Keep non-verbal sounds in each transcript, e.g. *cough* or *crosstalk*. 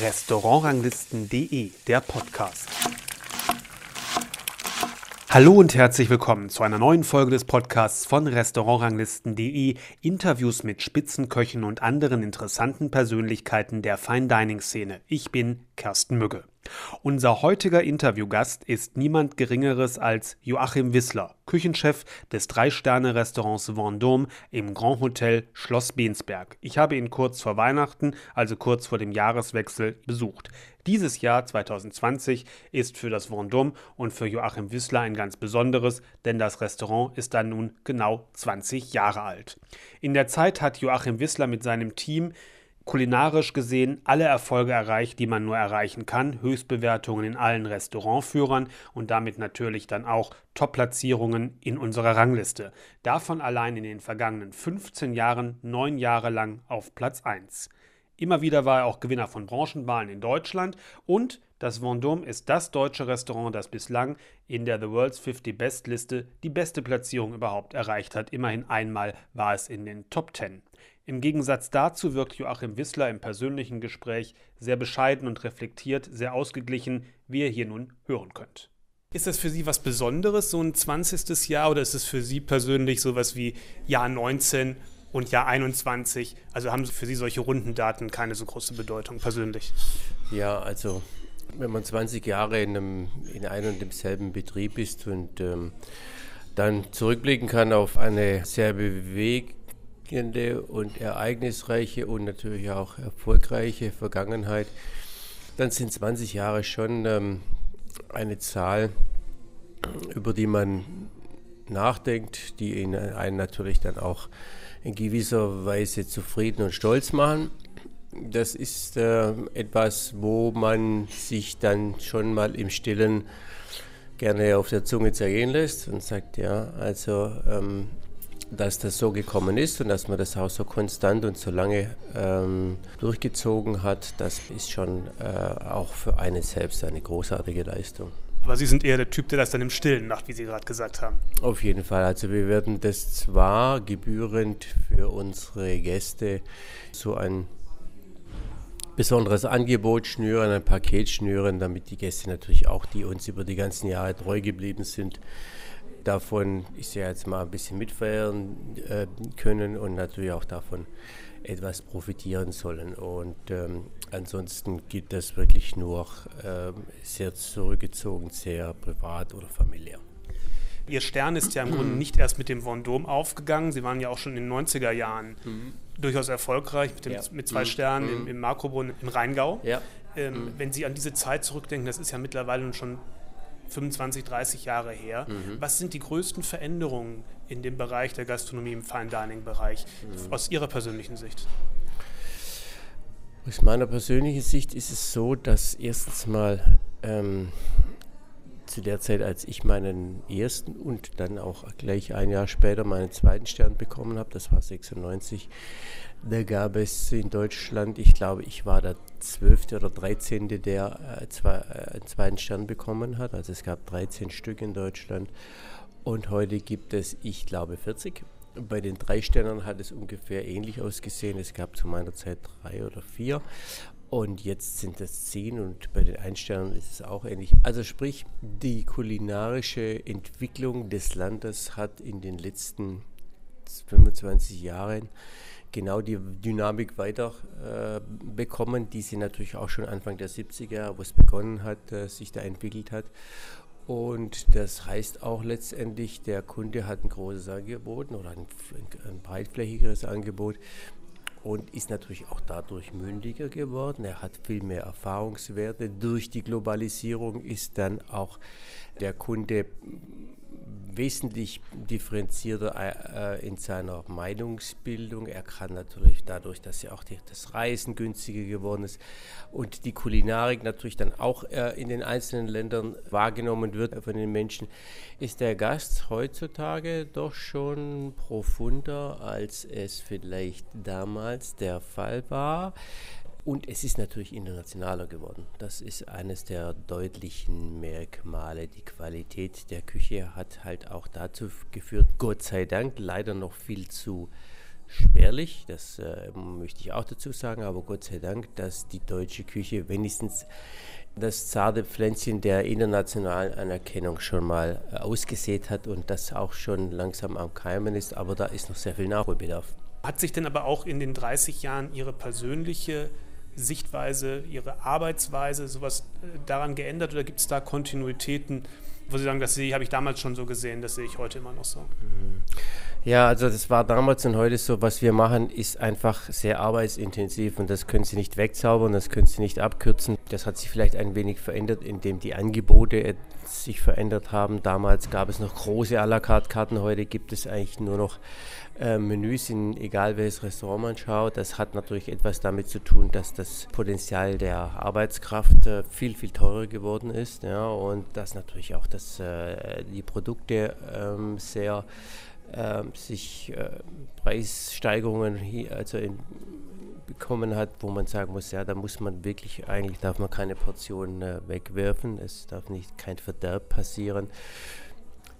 Restaurantranglisten.de, der Podcast. Hallo und herzlich willkommen zu einer neuen Folge des Podcasts von Restaurantranglisten.de, Interviews mit Spitzenköchen und anderen interessanten Persönlichkeiten der Fine Dining Szene. Ich bin Kersten Mügge. Unser heutiger Interviewgast ist niemand Geringeres als Joachim Wissler, Küchenchef des Drei-Sterne-Restaurants Vendôme im Grand Hotel Schloss Bensberg. Ich habe ihn kurz vor Weihnachten, also kurz vor dem Jahreswechsel, besucht. Dieses Jahr 2020 ist für das Vendôme und für Joachim Wissler ein ganz besonderes, denn das Restaurant ist dann nun genau 20 Jahre alt. In der Zeit hat Joachim Wissler mit seinem Team kulinarisch gesehen alle Erfolge erreicht, die man nur erreichen kann. Höchstbewertungen in allen Restaurantführern und damit natürlich dann auch Top-Platzierungen in unserer Rangliste. Davon allein in den vergangenen 15 Jahren neun Jahre lang auf Platz 1. Immer wieder war er auch Gewinner von Branchenwahlen in Deutschland und das Vendôme ist das deutsche Restaurant, das bislang in der The World's 50 Best Liste die beste Platzierung überhaupt erreicht hat. Immerhin einmal war es in den Top 10. Im Gegensatz dazu wirkt Joachim Wissler im persönlichen Gespräch sehr bescheiden und reflektiert, sehr ausgeglichen, wie ihr hier nun hören könnt. Ist das für Sie was Besonderes, so ein 20. Jahr, oder ist es für Sie persönlich sowas wie Jahr 19 und Jahr 21? Also haben für Sie solche runden Daten keine so große Bedeutung persönlich? Ja, also wenn man 20 Jahre in einem, in einem und demselben Betrieb ist und ähm, dann zurückblicken kann auf eine sehr bewegte bewegende und ereignisreiche und natürlich auch erfolgreiche Vergangenheit, dann sind 20 Jahre schon ähm, eine Zahl, über die man nachdenkt, die einen natürlich dann auch in gewisser Weise zufrieden und stolz machen. Das ist äh, etwas, wo man sich dann schon mal im Stillen gerne auf der Zunge zergehen lässt und sagt, ja, also ähm, dass das so gekommen ist und dass man das auch so konstant und so lange ähm, durchgezogen hat, das ist schon äh, auch für einen selbst eine großartige Leistung. Aber Sie sind eher der Typ, der das dann im Stillen macht, wie Sie gerade gesagt haben. Auf jeden Fall. Also wir werden das zwar gebührend für unsere Gäste so ein besonderes Angebot schnüren, ein Paket schnüren, damit die Gäste natürlich auch, die uns über die ganzen Jahre treu geblieben sind, davon, ich sehe jetzt mal ein bisschen mitfeiern äh, können und natürlich auch davon etwas profitieren sollen. Und ähm, ansonsten geht das wirklich nur äh, sehr zurückgezogen, sehr privat oder familiär. Ihr Stern ist ja im *clears throat* Grunde nicht erst mit dem Vendôme aufgegangen. Sie waren ja auch schon in den 90er Jahren mhm. durchaus erfolgreich mit, dem, ja. mit zwei mhm. Sternen mhm. im, im Makrobrunn im Rheingau. Ja. Ähm, mhm. Wenn Sie an diese Zeit zurückdenken, das ist ja mittlerweile schon 25, 30 Jahre her. Mhm. Was sind die größten Veränderungen in dem Bereich der Gastronomie, im Fine Dining Bereich, mhm. aus Ihrer persönlichen Sicht? Aus meiner persönlichen Sicht ist es so, dass erstens mal ähm, zu der Zeit, als ich meinen ersten und dann auch gleich ein Jahr später meinen zweiten Stern bekommen habe, das war 96, da gab es in Deutschland, ich glaube, ich war der zwölfte oder dreizehnte, der äh, zwei, äh, einen zweiten Stern bekommen hat. Also es gab 13 Stück in Deutschland. Und heute gibt es, ich glaube, 40. Bei den drei Sternen hat es ungefähr ähnlich ausgesehen. Es gab zu meiner Zeit drei oder vier. Und jetzt sind es zehn und bei den Einsternen ist es auch ähnlich. Also sprich, die kulinarische Entwicklung des Landes hat in den letzten 25 Jahren genau die Dynamik weiter äh, die sie natürlich auch schon Anfang der 70er, wo es begonnen hat, äh, sich da entwickelt hat. Und das heißt auch letztendlich, der Kunde hat ein großes Angebot oder ein, ein breitflächigeres Angebot und ist natürlich auch dadurch mündiger geworden. Er hat viel mehr Erfahrungswerte. Durch die Globalisierung ist dann auch der Kunde wesentlich differenzierter äh, in seiner Meinungsbildung. Er kann natürlich dadurch, dass ja auch das Reisen günstiger geworden ist und die Kulinarik natürlich dann auch äh, in den einzelnen Ländern wahrgenommen wird von den Menschen, ist der Gast heutzutage doch schon profunder, als es vielleicht damals der Fall war. Und es ist natürlich internationaler geworden. Das ist eines der deutlichen Merkmale. Die Qualität der Küche hat halt auch dazu geführt, Gott sei Dank, leider noch viel zu spärlich, das äh, möchte ich auch dazu sagen, aber Gott sei Dank, dass die deutsche Küche wenigstens das zarte Pflänzchen der internationalen Anerkennung schon mal äh, ausgesät hat und das auch schon langsam am Keimen ist, aber da ist noch sehr viel Nachholbedarf. Hat sich denn aber auch in den 30 Jahren Ihre persönliche Sichtweise, Ihre Arbeitsweise, sowas äh, daran geändert oder gibt es da Kontinuitäten, wo Sie sagen, das habe ich damals schon so gesehen, das sehe ich heute immer noch so? Mhm. Ja, also das war damals und heute so, was wir machen, ist einfach sehr arbeitsintensiv und das können Sie nicht wegzaubern, das können Sie nicht abkürzen. Das hat sich vielleicht ein wenig verändert, indem die Angebote sich verändert haben. Damals gab es noch große à la carte Karten, heute gibt es eigentlich nur noch äh, Menüs in egal welches Restaurant man schaut. Das hat natürlich etwas damit zu tun, dass das Potenzial der Arbeitskraft äh, viel, viel teurer geworden ist ja, und dass natürlich auch das, äh, die Produkte ähm, sehr äh, sich äh, Preissteigerungen hier, also in, bekommen hat, wo man sagen muss, ja, da muss man wirklich, eigentlich darf man keine Portionen äh, wegwerfen, es darf nicht kein Verderb passieren.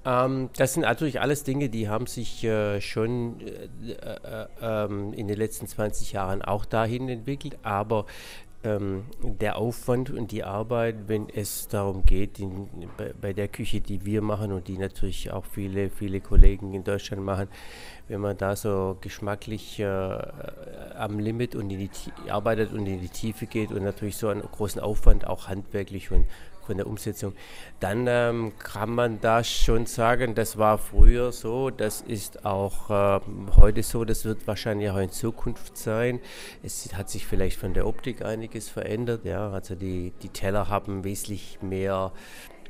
Ähm, das sind natürlich alles Dinge, die haben sich äh, schon äh, äh, ähm, in den letzten 20 Jahren auch dahin entwickelt, aber ähm, der Aufwand und die Arbeit, wenn es darum geht, in, bei, bei, der Küche, die wir machen und die natürlich auch viele, viele Kollegen in Deutschland machen, wenn man da so geschmacklich äh, am Limit und in die arbeitet und in die Tiefe geht und natürlich so einen großen Aufwand auch handwerklich und von der Umsetzung, dann ähm, kann man da schon sagen, das war früher so, das ist auch äh, heute so, das wird wahrscheinlich auch in Zukunft sein. Es hat sich vielleicht von der Optik einiges verändert, ja, also die, die Teller haben wesentlich mehr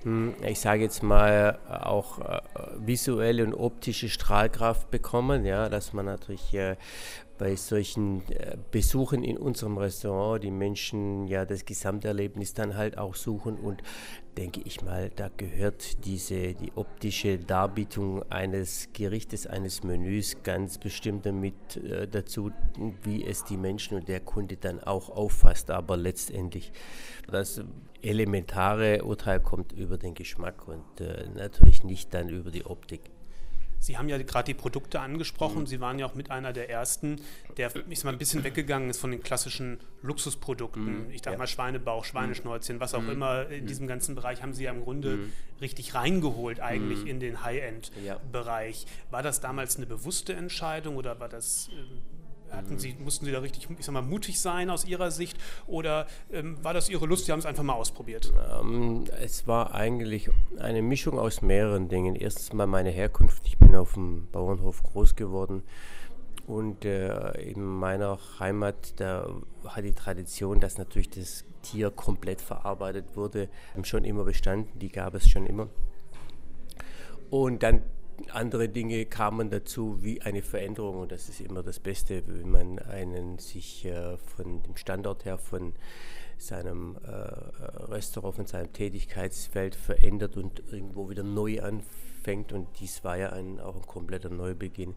hm, ich sage jetzt mal, auch äh, visuelle und optische Strahlkraft bekommen, ja, dass man natürlich äh, bei solchen äh, Besuchen in unserem Restaurant die Menschen ja das Gesamterlebnis dann halt auch suchen und denke ich mal, da gehört diese die optische Darbietung eines Gerichtes, eines Menüs ganz bestimmt damit äh, dazu, wie es die Menschen und der Kunde dann auch auffasst. Aber letztendlich das elementare Urteil kommt über den Geschmack und äh, natürlich nicht dann über die Optik. Sie haben ja gerade die Produkte angesprochen. Mhm. Sie waren ja auch mit einer der ersten, der ich sag mal, ein bisschen weggegangen ist von den klassischen Luxusprodukten. Mhm. Ich sag ja. mal Schweinebauch. Schweineschnäuzchen, was auch mhm. immer. In mhm. diesem ganzen Bereich haben Sie ja im Grunde mhm. richtig reingeholt, eigentlich in den High-End-Bereich. Ja. War das damals eine bewusste Entscheidung oder war das ähm, hatten Sie, mussten Sie da richtig, ich sag mal, mutig sein aus Ihrer Sicht oder ähm, war das Ihre Lust, Sie haben es einfach mal ausprobiert? Ähm, es war eigentlich eine Mischung aus mehreren Dingen. Erstens mal meine Herkunft. Ich bin auf dem Bauernhof groß geworden und äh, in meiner Heimat, da hat die Tradition, dass natürlich das Tier komplett verarbeitet wurde, schon immer bestanden. Die gab es schon immer. Und dann andere Dinge kamen dazu wie eine Veränderung und das ist immer das Beste, wenn man einen sich äh, von dem Standort her von seinem äh, Restaurant, von seinem Tätigkeitsfeld verändert und irgendwo wieder neu anfängt. Und dies war ja ein, auch ein kompletter Neubeginn.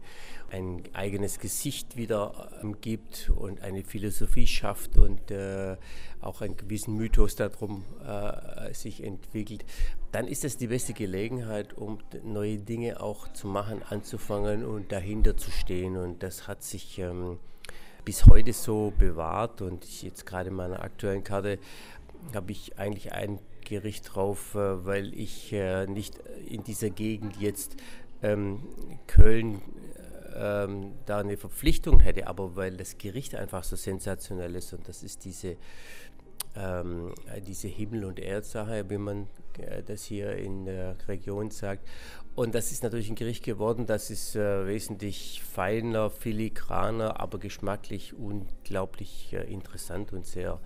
Ein eigenes Gesicht wieder äh, gibt und eine Philosophie schafft und äh, auch einen gewissen Mythos darum äh, sich entwickelt. Dann ist das die beste Gelegenheit, um neue Dinge auch zu machen, anzufangen und dahinter zu stehen. Und das hat sich. Ähm, bis heute so bewahrt und ich jetzt gerade in meiner aktuellen Karte habe ich eigentlich ein Gericht drauf, äh, weil ich äh, nicht in dieser Gegend jetzt ähm, Köln ähm, da eine Verpflichtung hätte, aber weil das Gericht einfach so sensationell ist und das ist diese ähm, diese Himmel- und Erdsache, wie man äh, das hier in der Region sagt. Und das ist natürlich ein Gericht geworden, das ist äh, wesentlich feiner, filigraner, aber geschmacklich unglaublich äh, interessant und sehr,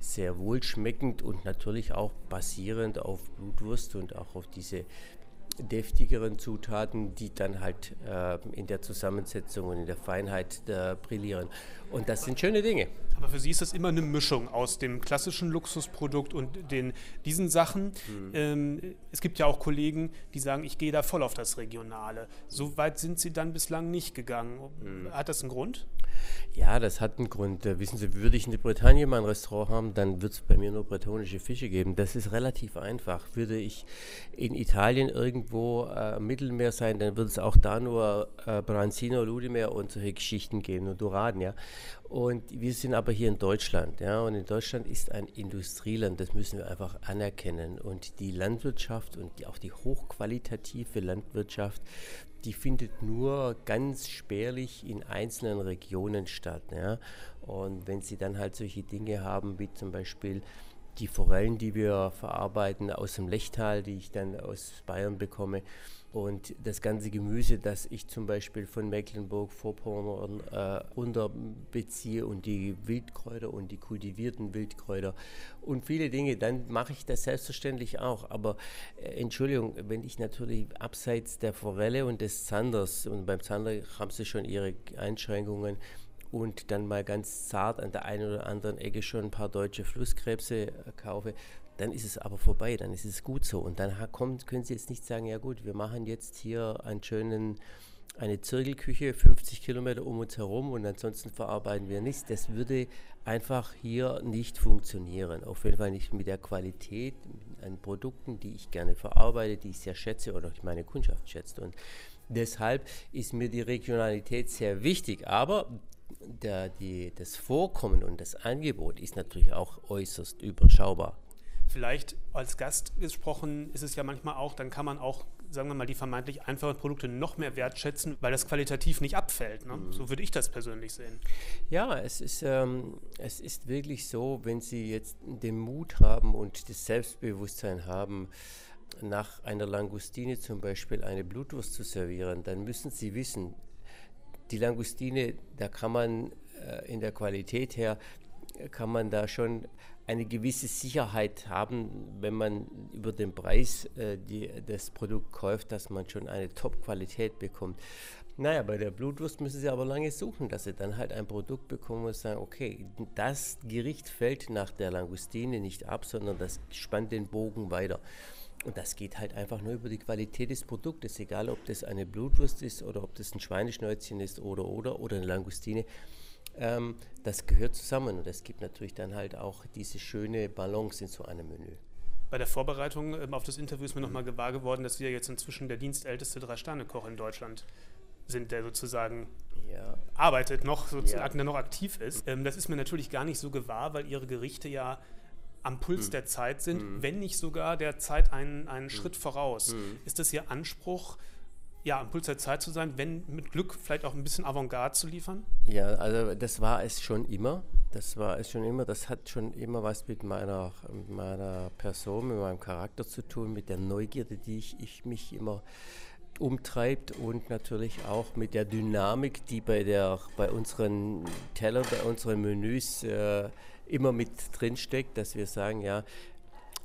sehr wohlschmeckend und natürlich auch basierend auf Blutwurst und auch auf diese deftigeren Zutaten, die dann halt äh, in der Zusammensetzung und in der Feinheit äh, brillieren. Und das sind schöne Dinge. Aber für Sie ist das immer eine Mischung aus dem klassischen Luxusprodukt und den, diesen Sachen. Mhm. Ähm, es gibt ja auch Kollegen, die sagen, ich gehe da voll auf das Regionale. So weit sind Sie dann bislang nicht gegangen. Mhm. Hat das einen Grund? Ja, das hat einen Grund. Äh, wissen Sie, würde ich in der Bretagne mein Restaurant haben, dann wird es bei mir nur bretonische Fische geben. Das ist relativ einfach. Würde ich in Italien irgendwo äh, am Mittelmeer sein, dann würde es auch da nur äh, Branzino, Ludimer und solche Geschichten geben und Doraden, ja. Und wir sind aber hier in Deutschland, ja, und in Deutschland ist ein Industrieland, das müssen wir einfach anerkennen. Und die Landwirtschaft und die, auch die hochqualitative Landwirtschaft, die findet nur ganz spärlich in einzelnen Regionen statt. Ja. Und wenn Sie dann halt solche Dinge haben, wie zum Beispiel die Forellen, die wir verarbeiten aus dem Lechtal, die ich dann aus Bayern bekomme, und das ganze Gemüse, das ich zum Beispiel von Mecklenburg-Vorpommern äh, runterbeziehe und die Wildkräuter und die kultivierten Wildkräuter und viele Dinge, dann mache ich das selbstverständlich auch. Aber äh, Entschuldigung, wenn ich natürlich abseits der Forelle und des Zanders, und beim Zander haben sie schon ihre Einschränkungen, und dann mal ganz zart an der einen oder anderen Ecke schon ein paar deutsche Flusskrebse äh, kaufe, dann ist es aber vorbei, dann ist es gut so. Und dann kommt, können Sie jetzt nicht sagen, ja gut, wir machen jetzt hier einen schönen, eine Zirkelküche 50 Kilometer um uns herum und ansonsten verarbeiten wir nichts. Das würde einfach hier nicht funktionieren. Auf jeden Fall nicht mit der Qualität an Produkten, die ich gerne verarbeite, die ich sehr schätze oder die meine Kundschaft schätzt. Und deshalb ist mir die Regionalität sehr wichtig. Aber der, die, das Vorkommen und das Angebot ist natürlich auch äußerst überschaubar. Vielleicht als Gast gesprochen ist es ja manchmal auch, dann kann man auch, sagen wir mal, die vermeintlich einfachen Produkte noch mehr wertschätzen, weil das qualitativ nicht abfällt. Ne? Mhm. So würde ich das persönlich sehen. Ja, es ist, ähm, es ist wirklich so, wenn Sie jetzt den Mut haben und das Selbstbewusstsein haben, nach einer Langustine zum Beispiel eine Blutwurst zu servieren, dann müssen Sie wissen, die Langustine, da kann man äh, in der Qualität her, kann man da schon eine gewisse Sicherheit haben, wenn man über den Preis äh, die, das Produkt kauft, dass man schon eine Top-Qualität bekommt. Naja, bei der Blutwurst müssen Sie aber lange suchen, dass Sie dann halt ein Produkt bekommen und sagen, okay, das Gericht fällt nach der Langustine nicht ab, sondern das spannt den Bogen weiter. Und das geht halt einfach nur über die Qualität des Produktes, egal ob das eine Blutwurst ist oder ob das ein Schweineschnäuzchen ist oder oder oder eine Langustine. Ähm, das gehört zusammen und es gibt natürlich dann halt auch diese schöne Balance in so einem Menü. Bei der Vorbereitung ähm, auf das Interview ist mir nochmal gewahr geworden, dass wir jetzt inzwischen der dienstälteste Drei-Sterne-Koch in Deutschland sind, der sozusagen ja. arbeitet noch, sozusagen, ja. der noch aktiv ist. Ähm, das ist mir natürlich gar nicht so gewahr, weil ihre Gerichte ja am Puls hm. der Zeit sind, hm. wenn nicht sogar der Zeit einen, einen hm. Schritt voraus. Hm. Ist das Ihr Anspruch, ja, am Puls der Zeit zu sein, wenn mit Glück vielleicht auch ein bisschen Avantgarde zu liefern? Ja, also das war es schon immer. Das war es schon immer. Das hat schon immer was mit meiner, mit meiner Person, mit meinem Charakter zu tun, mit der Neugierde, die ich, ich mich immer umtreibt und natürlich auch mit der Dynamik, die bei, der, bei unseren Tellern, bei unseren Menüs äh, immer mit drin steckt, dass wir sagen, ja,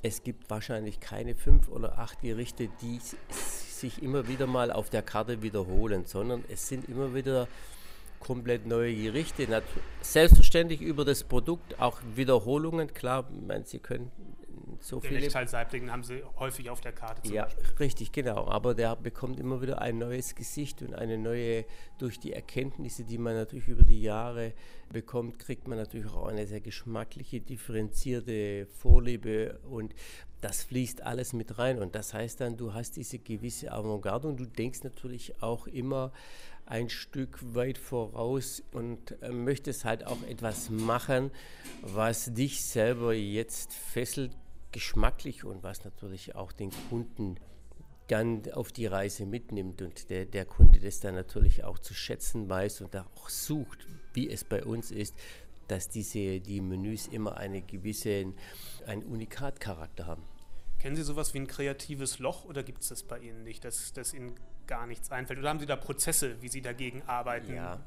es gibt wahrscheinlich keine fünf oder acht Gerichte, die sich immer wieder mal auf der Karte wiederholen, sondern es sind immer wieder komplett neue Gerichte. Selbstverständlich über das Produkt auch Wiederholungen. Klar, meine, Sie können so Den viele. Saibling haben sie häufig auf der Karte. ja, Beispiel. richtig, genau. Aber der bekommt immer wieder ein neues Gesicht und eine neue, durch die Erkenntnisse, die man natürlich über die Jahre bekommt, kriegt man natürlich auch eine sehr geschmackliche, differenzierte Vorliebe und das fließt alles mit rein. Und das heißt dann, du hast diese gewisse Avantgarde und du denkst natürlich auch immer, ein Stück weit voraus und äh, möchtest halt auch etwas machen, was dich selber jetzt fesselt, geschmacklich und was natürlich auch den Kunden dann auf die Reise mitnimmt und der, der Kunde das dann natürlich auch zu schätzen weiß und auch sucht, wie es bei uns ist, dass diese, die Menüs immer eine gewisse, einen Unikatcharakter haben. Kennen Sie sowas wie ein kreatives Loch oder gibt es das bei Ihnen nicht, dass, dass Ihnen gar nichts einfällt? Oder haben Sie da Prozesse, wie Sie dagegen arbeiten? Ja,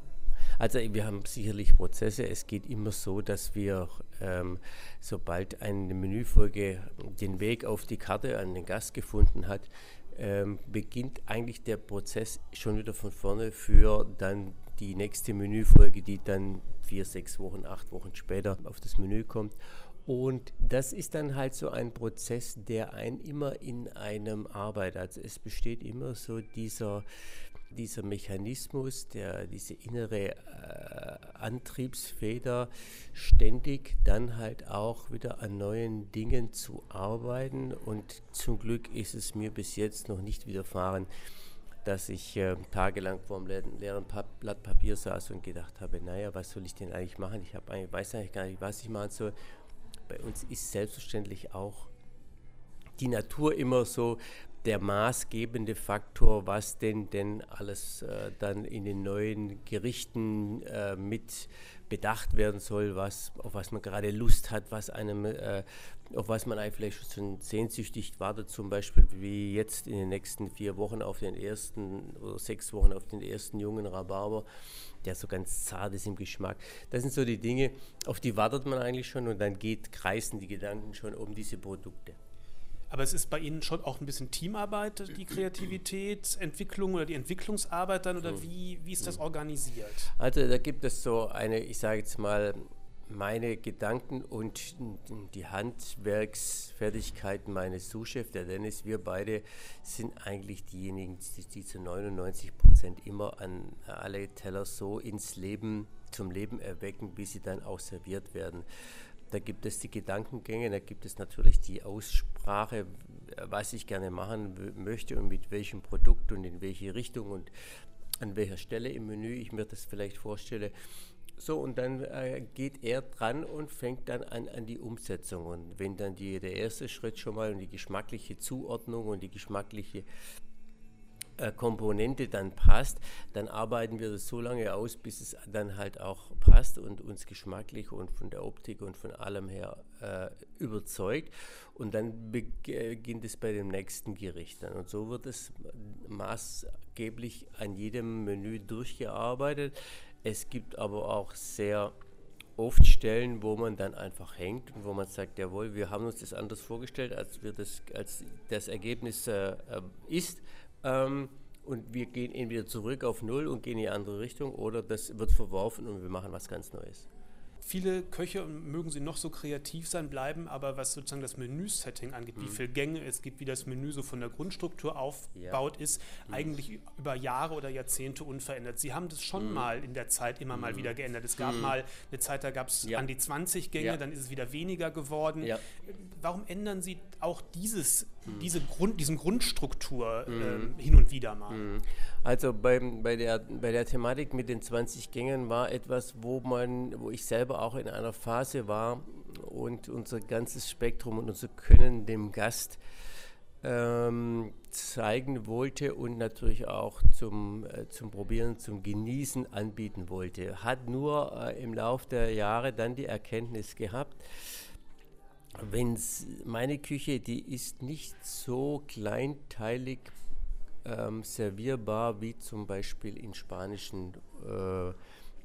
also wir haben sicherlich Prozesse. Es geht immer so, dass wir, ähm, sobald eine Menüfolge den Weg auf die Karte an den Gast gefunden hat, ähm, beginnt eigentlich der Prozess schon wieder von vorne für dann die nächste Menüfolge, die dann vier, sechs Wochen, acht Wochen später auf das Menü kommt. Und das ist dann halt so ein Prozess, der einen immer in einem arbeitet. Also es besteht immer so dieser dieser Mechanismus, der, diese innere äh, Antriebsfeder, ständig dann halt auch wieder an neuen Dingen zu arbeiten. Und zum Glück ist es mir bis jetzt noch nicht widerfahren, dass ich äh, tagelang vor dem leeren Blatt Papier saß und gedacht habe, naja, was soll ich denn eigentlich machen? Ich eigentlich, weiß eigentlich gar nicht, was ich machen soll. Bei uns ist selbstverständlich auch die Natur immer so der maßgebende Faktor, was denn denn alles äh, dann in den neuen Gerichten äh, mit bedacht werden soll, was, auf was man gerade Lust hat, was einem, äh, auf was man vielleicht schon sehnsüchtig wartet, zum Beispiel wie jetzt in den nächsten vier Wochen auf den ersten oder sechs Wochen auf den ersten jungen Rhabarber, der so ganz zart ist im Geschmack. Das sind so die Dinge, auf die wartet man eigentlich schon und dann geht, kreisen die Gedanken schon um diese Produkte. Aber es ist bei Ihnen schon auch ein bisschen Teamarbeit, die Kreativitätsentwicklung oder die Entwicklungsarbeit dann oder wie, wie ist das hm. organisiert? Also da gibt es so eine, ich sage jetzt mal, meine Gedanken und die Handwerksfertigkeiten meines Sous-Chefs, der Dennis, wir beide sind eigentlich diejenigen, die, die zu 99 Prozent immer an alle Teller so ins Leben, zum Leben erwecken, bis sie dann auch serviert werden. Da gibt es die Gedankengänge, da gibt es natürlich die Aussprache, was ich gerne machen möchte und mit welchem Produkt und in welche Richtung und an welcher Stelle im Menü ich mir das vielleicht vorstelle. So, und dann äh, geht er dran und fängt dann an an die Umsetzung. Und wenn dann die, der erste Schritt schon mal und die geschmackliche Zuordnung und die geschmackliche äh, Komponente dann passt, dann arbeiten wir das so lange aus, bis es dann halt auch passt und uns geschmacklich und von der Optik und von allem her äh, überzeugt. Und dann beginnt es bei dem nächsten Gericht dann. Und so wird es maßgeblich an jedem Menü durchgearbeitet. Es gibt aber auch sehr oft Stellen, wo man dann einfach hängt und wo man sagt, jawohl, wir haben uns das anders vorgestellt, als, wir das, als das Ergebnis äh, äh ist. Ähm, und wir gehen entweder zurück auf Null und gehen in die andere Richtung oder das wird verworfen und wir machen was ganz Neues. Viele Köche, mögen sie noch so kreativ sein, bleiben aber, was sozusagen das Menü-Setting angeht, mhm. wie viele Gänge es gibt, wie das Menü so von der Grundstruktur aufgebaut ja. ist, mhm. eigentlich über Jahre oder Jahrzehnte unverändert. Sie haben das schon mhm. mal in der Zeit immer mal mhm. wieder geändert. Es gab mhm. mal eine Zeit, da gab es ja. an die 20 Gänge, ja. dann ist es wieder weniger geworden. Warum ändern Sie auch dieses. Diese Grund, diesen Grundstruktur äh, hin und wieder mal? Also beim, bei, der, bei der Thematik mit den 20 Gängen war etwas, wo man, wo ich selber auch in einer Phase war und unser ganzes Spektrum und unser Können dem Gast ähm, zeigen wollte und natürlich auch zum, äh, zum Probieren, zum Genießen anbieten wollte. Hat nur äh, im Laufe der Jahre dann die Erkenntnis gehabt, wenn meine Küche, die ist nicht so kleinteilig ähm, servierbar wie zum Beispiel in spanischen äh,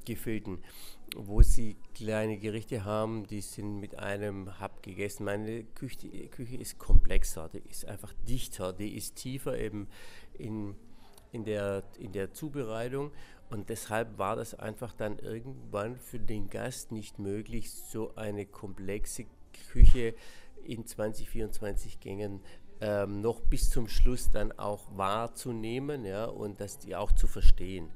Gefilden wo sie kleine Gerichte haben, die sind mit einem Hub gegessen. Meine Küche, Küche ist komplexer, die ist einfach dichter, die ist tiefer eben in, in, der, in der Zubereitung und deshalb war das einfach dann irgendwann für den Gast nicht möglich, so eine komplexe Küche in 20, 24 Gängen ähm, noch bis zum Schluss dann auch wahrzunehmen ja, und das die auch zu verstehen.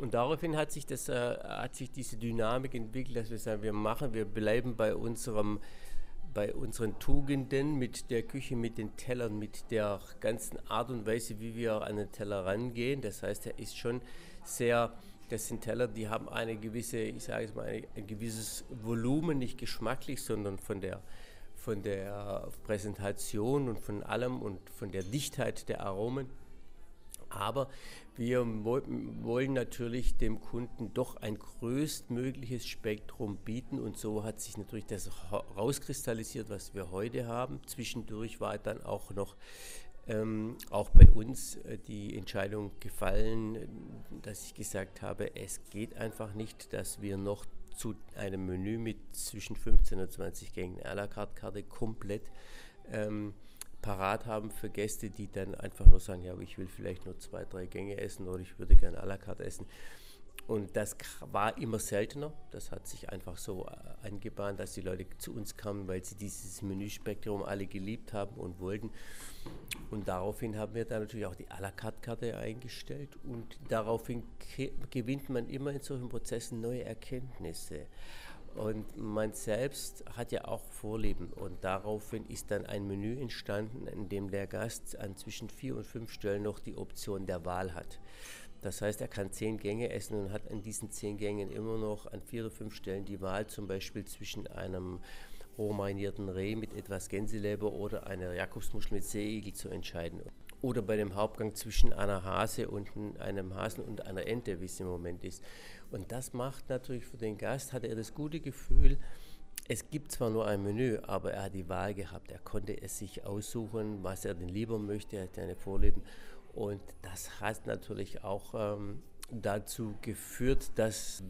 Und daraufhin hat sich, das, äh, hat sich diese Dynamik entwickelt, dass wir sagen, wir machen, wir bleiben bei unserem bei unseren Tugenden, mit der Küche, mit den Tellern, mit der ganzen Art und Weise, wie wir an den Teller rangehen. Das heißt, er ist schon sehr, das sind Teller, die haben eine gewisse, ich sage es mal, ein, gewisses Volumen, nicht geschmacklich, sondern von der, von der Präsentation und von allem und von der Dichtheit der Aromen. Aber wir wollen natürlich dem Kunden doch ein größtmögliches Spektrum bieten und so hat sich natürlich das rauskristallisiert, was wir heute haben. Zwischendurch war dann auch noch ähm, auch bei uns äh, die Entscheidung gefallen, dass ich gesagt habe, es geht einfach nicht, dass wir noch zu einem Menü mit zwischen 15 und 20 Gängen à la carte Karte komplett ähm, parat haben für Gäste, die dann einfach nur sagen, ja, ich will vielleicht nur zwei, drei Gänge essen oder ich würde gerne à la carte essen. Und das war immer seltener. Das hat sich einfach so äh, angebahnt, dass die Leute zu uns kamen, weil sie dieses Menüspektrum alle geliebt haben und wollten. Und daraufhin haben wir dann natürlich auch die à la carte Karte eingestellt und daraufhin gewinnt man immer in solchen Prozessen neue Erkenntnisse. Und man selbst hat ja auch Vorlieben und daraufhin ist dann ein Menü entstanden, in dem der Gast an zwischen vier und fünf Stellen noch die Option der Wahl hat. Das heißt, er kann zehn Gänge essen und hat an diesen zehn Gängen immer noch an vier oder fünf Stellen die Wahl, zum Beispiel zwischen einem rohmarinierten Reh mit etwas Gänseleber oder einer Jakobsmuschel mit Seeigel zu entscheiden. Oder bei dem Hauptgang zwischen einer Hase und einem Hasen und einer Ente, wie es im Moment ist. Und das macht natürlich für den Gast, hat er das gute Gefühl, es gibt zwar nur ein Menü, aber er hat die Wahl gehabt. Er konnte es sich aussuchen, was er denn lieber möchte. Er hat eine Vorlieben. Und das hat natürlich auch ähm, dazu geführt, dass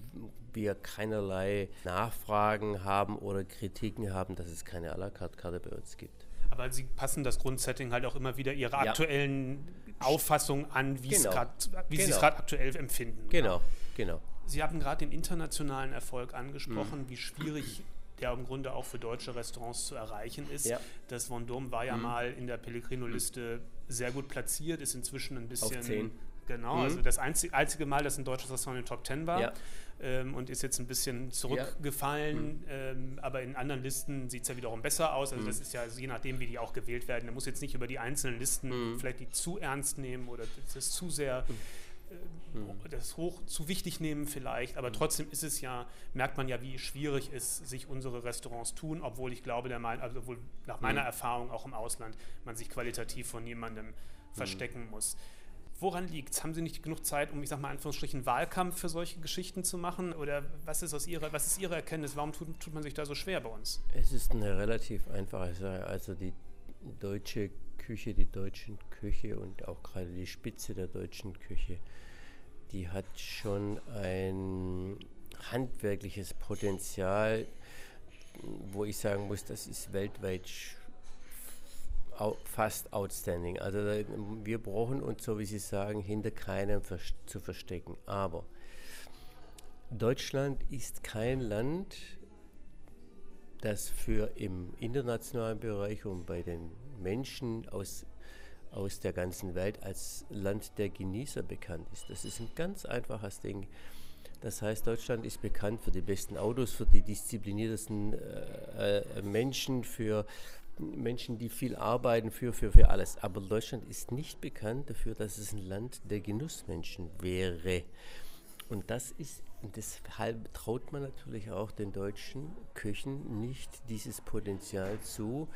wir keinerlei Nachfragen haben oder Kritiken haben, dass es keine à la carte Karte bei uns gibt. Aber Sie passen das Grundsetting halt auch immer wieder Ihrer ja. aktuellen Auffassung an, wie, genau. grad, wie genau. Sie es gerade aktuell empfinden. Genau, genau. Sie haben gerade den internationalen Erfolg angesprochen, mhm. wie schwierig der im Grunde auch für deutsche Restaurants zu erreichen ist. Ja. Das Vendôme war ja mhm. mal in der Pellegrino-Liste sehr gut platziert, ist inzwischen ein bisschen. Auf 10. Genau, mhm. also das einzige, einzige Mal, dass ein deutsches Restaurant in den Top 10 war ja. ähm, und ist jetzt ein bisschen zurückgefallen. Ja. Mhm. Ähm, aber in anderen Listen sieht es ja wiederum besser aus. Also mhm. das ist ja je nachdem, wie die auch gewählt werden. Da muss jetzt nicht über die einzelnen Listen mhm. vielleicht die zu ernst nehmen oder das zu sehr mhm. Das hoch zu wichtig nehmen vielleicht, aber mhm. trotzdem ist es ja, merkt man ja, wie schwierig es sich unsere Restaurants tun, obwohl ich glaube, der mein, also obwohl nach meiner mhm. Erfahrung auch im Ausland man sich qualitativ von niemandem mhm. verstecken muss. Woran liegt es? Haben Sie nicht genug Zeit, um, ich sag mal, Anführungsstrichen Wahlkampf für solche Geschichten zu machen? Oder was ist aus Ihrer, was ist Ihre Erkenntnis? Warum tut, tut man sich da so schwer bei uns? Es ist eine relativ einfache Sache. Also die deutsche Küche, die deutschen Küche und auch gerade die Spitze der deutschen Küche die hat schon ein handwerkliches Potenzial, wo ich sagen muss, das ist weltweit fast outstanding. Also wir brauchen uns, so wie Sie sagen, hinter keinem zu verstecken. Aber Deutschland ist kein Land, das für im internationalen Bereich und bei den Menschen aus aus der ganzen Welt als Land der Genießer bekannt ist. Das ist ein ganz einfaches Ding. Das heißt, Deutschland ist bekannt für die besten Autos, für die diszipliniertesten äh, äh, Menschen, für Menschen, die viel arbeiten, für, für, für alles. Aber Deutschland ist nicht bekannt dafür, dass es ein Land der Genussmenschen wäre. Und das ist, deshalb traut man natürlich auch den deutschen Köchen nicht dieses Potenzial zu,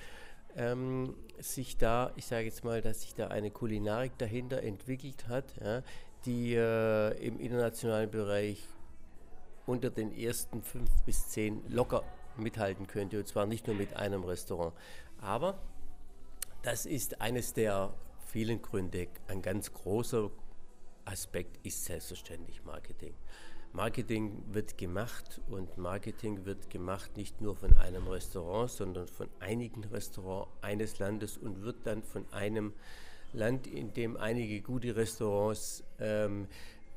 ähm, sich da, ich sage jetzt mal, dass sich da eine Kulinarik dahinter entwickelt hat, ja, die äh, im internationalen Bereich unter den ersten fünf bis zehn locker mithalten könnte, und zwar nicht nur mit einem Restaurant. Aber das ist eines der vielen Gründe. Ein ganz großer Aspekt ist selbstverständlich Marketing. Marketing wird gemacht und Marketing wird gemacht nicht nur von einem Restaurant, sondern von einigen Restaurants eines Landes und wird dann von einem Land, in dem einige gute Restaurants ähm,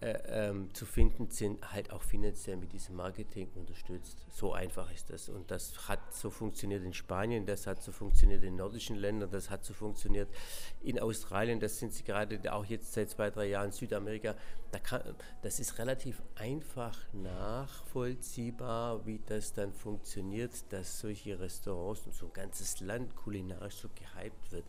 äh, ähm, zu finden sind, halt auch finanziell mit diesem Marketing unterstützt. So einfach ist das. Und das hat so funktioniert in Spanien, das hat so funktioniert in nordischen Ländern, das hat so funktioniert in Australien, das sind sie gerade auch jetzt seit zwei, drei Jahren in Südamerika. Da kann, das ist relativ einfach nachvollziehbar, wie das dann funktioniert, dass solche Restaurants und so ein ganzes Land kulinarisch so gehypt wird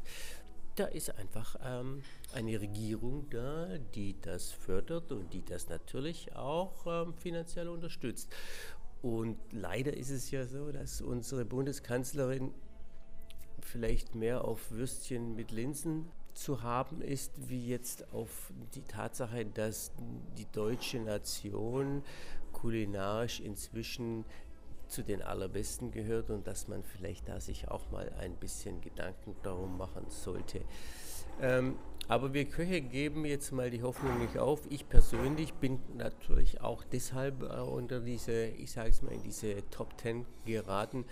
da ist einfach ähm, eine Regierung da, die das fördert und die das natürlich auch ähm, finanziell unterstützt. Und leider ist es ja so, dass unsere Bundeskanzlerin vielleicht mehr auf Würstchen mit Linsen zu haben ist, wie jetzt auf die Tatsache, dass die deutsche Nation kulinarisch inzwischen zu den allerbesten gehört und dass man vielleicht da sich auch mal ein bisschen Gedanken darum machen sollte. Ähm, aber wir Köche geben jetzt mal die Hoffnung nicht auf. Ich persönlich bin natürlich auch deshalb äh, unter diese, ich sage es mal, in diese Top Ten geraten,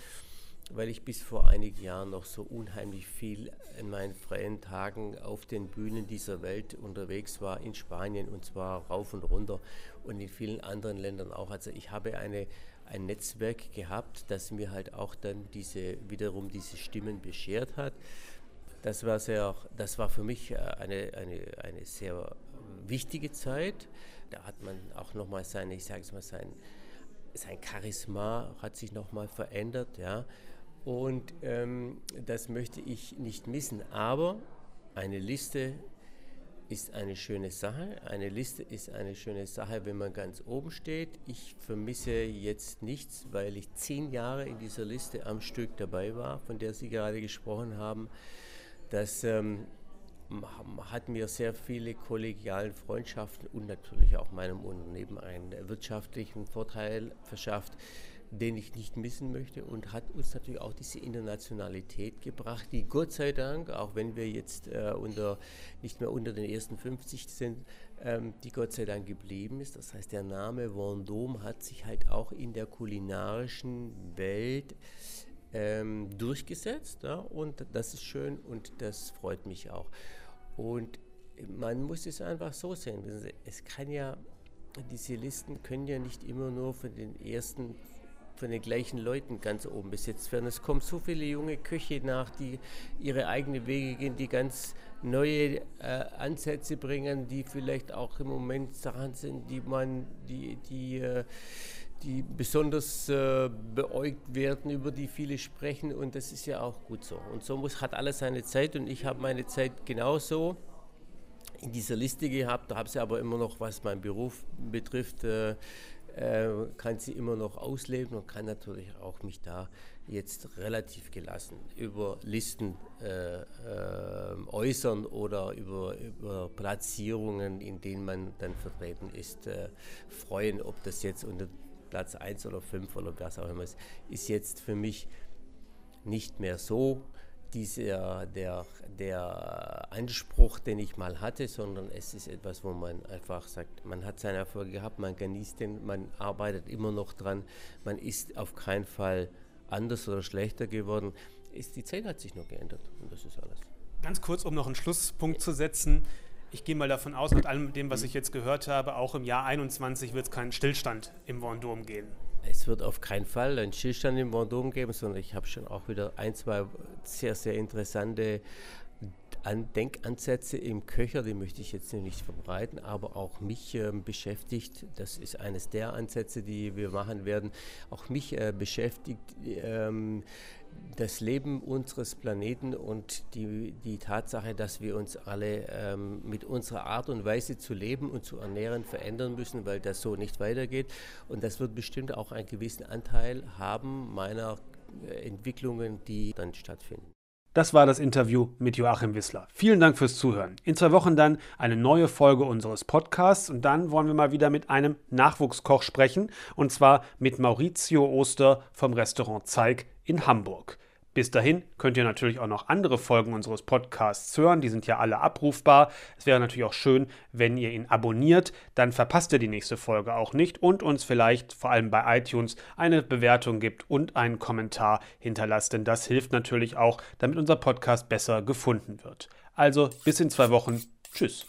weil ich bis vor einigen Jahren noch so unheimlich viel in meinen freien Tagen auf den Bühnen dieser Welt unterwegs war, in Spanien und zwar rauf und runter und in vielen anderen Ländern auch. Also ich habe eine, ein Netzwerk gehabt, das mir halt auch dann diese, wiederum diese Stimmen beschert hat. Das war, sehr, das war für mich äh, eine, eine, eine sehr wichtige Zeit. Da hat man auch nochmal seine, ich sage es mal, sein, sein Charisma hat sich nochmal verändert, ja. Und ähm, das möchte ich nicht missen. Aber eine Liste ist eine schöne Sache. Eine Liste ist eine schöne Sache, wenn man ganz oben steht. Ich vermisse jetzt nichts, weil ich zehn Jahre in dieser Liste am Stück dabei war, von der Sie gerade gesprochen haben. Das ähm, hat mir sehr viele kollegialen Freundschaften und natürlich auch meinem Unternehmen einen wirtschaftlichen Vorteil verschafft den ich nicht missen möchte und hat uns natürlich auch diese Internationalität gebracht, die Gott sei Dank, auch wenn wir jetzt äh, unter, nicht mehr unter den ersten 50 sind, ähm, die Gott sei Dank geblieben ist. Das heißt, der Name Vendôme hat sich halt auch in der kulinarischen Welt ähm, durchgesetzt ja, und das ist schön und das freut mich auch. Und man muss es einfach so sehen. Es kann ja, diese Listen können ja nicht immer nur von den ersten von den gleichen Leuten ganz oben besetzt werden. Es kommen so viele junge Köche nach, die ihre eigenen Wege gehen, die ganz neue äh, Ansätze bringen, die vielleicht auch im Moment Sachen sind, die man, die, die, äh, die besonders äh, beäugt werden, über die viele sprechen und das ist ja auch gut so. Und so muss, hat alles seine Zeit und ich habe meine Zeit genauso in dieser Liste gehabt, da habe sie aber immer noch, was meinen Beruf betrifft, äh, kann sie immer noch ausleben und kann natürlich auch mich da jetzt relativ gelassen über Listen äh, äh, äußern oder über, über Platzierungen, in denen man dann vertreten ist, äh, freuen, ob das jetzt unter Platz 1 oder 5 oder was auch immer ist, ist jetzt für mich nicht mehr so dieser, der, der Anspruch, den ich mal hatte, sondern es ist etwas, wo man einfach sagt, man hat seine Erfolge gehabt, man genießt den, man arbeitet immer noch dran, man ist auf keinen Fall anders oder schlechter geworden. Ist, die Zeit hat sich noch geändert und das ist alles. Ganz kurz, um noch einen Schlusspunkt zu setzen. Ich gehe mal davon aus, mit allem dem, was ich jetzt gehört habe, auch im Jahr 21 wird es keinen Stillstand im Vendôme gehen. Es wird auf keinen Fall einen Stillstand im Vendôme geben, sondern ich habe schon auch wieder ein, zwei sehr, sehr interessante Denkansätze im Köcher, die möchte ich jetzt nicht verbreiten, aber auch mich äh, beschäftigt, das ist eines der Ansätze, die wir machen werden, auch mich äh, beschäftigt, ähm, das Leben unseres Planeten und die, die Tatsache, dass wir uns alle ähm, mit unserer Art und Weise zu leben und zu ernähren verändern müssen, weil das so nicht weitergeht. Und das wird bestimmt auch einen gewissen Anteil haben meiner äh, Entwicklungen, die dann stattfinden. Das war das Interview mit Joachim Wissler. Vielen Dank fürs Zuhören. In zwei Wochen dann eine neue Folge unseres Podcasts und dann wollen wir mal wieder mit einem Nachwuchskoch sprechen und zwar mit Maurizio Oster vom Restaurant Zeig in Hamburg. Bis dahin könnt ihr natürlich auch noch andere Folgen unseres Podcasts hören. Die sind ja alle abrufbar. Es wäre natürlich auch schön, wenn ihr ihn abonniert. Dann verpasst ihr die nächste Folge auch nicht und uns vielleicht vor allem bei iTunes eine Bewertung gibt und einen Kommentar hinterlasst. Denn das hilft natürlich auch, damit unser Podcast besser gefunden wird. Also bis in zwei Wochen. Tschüss.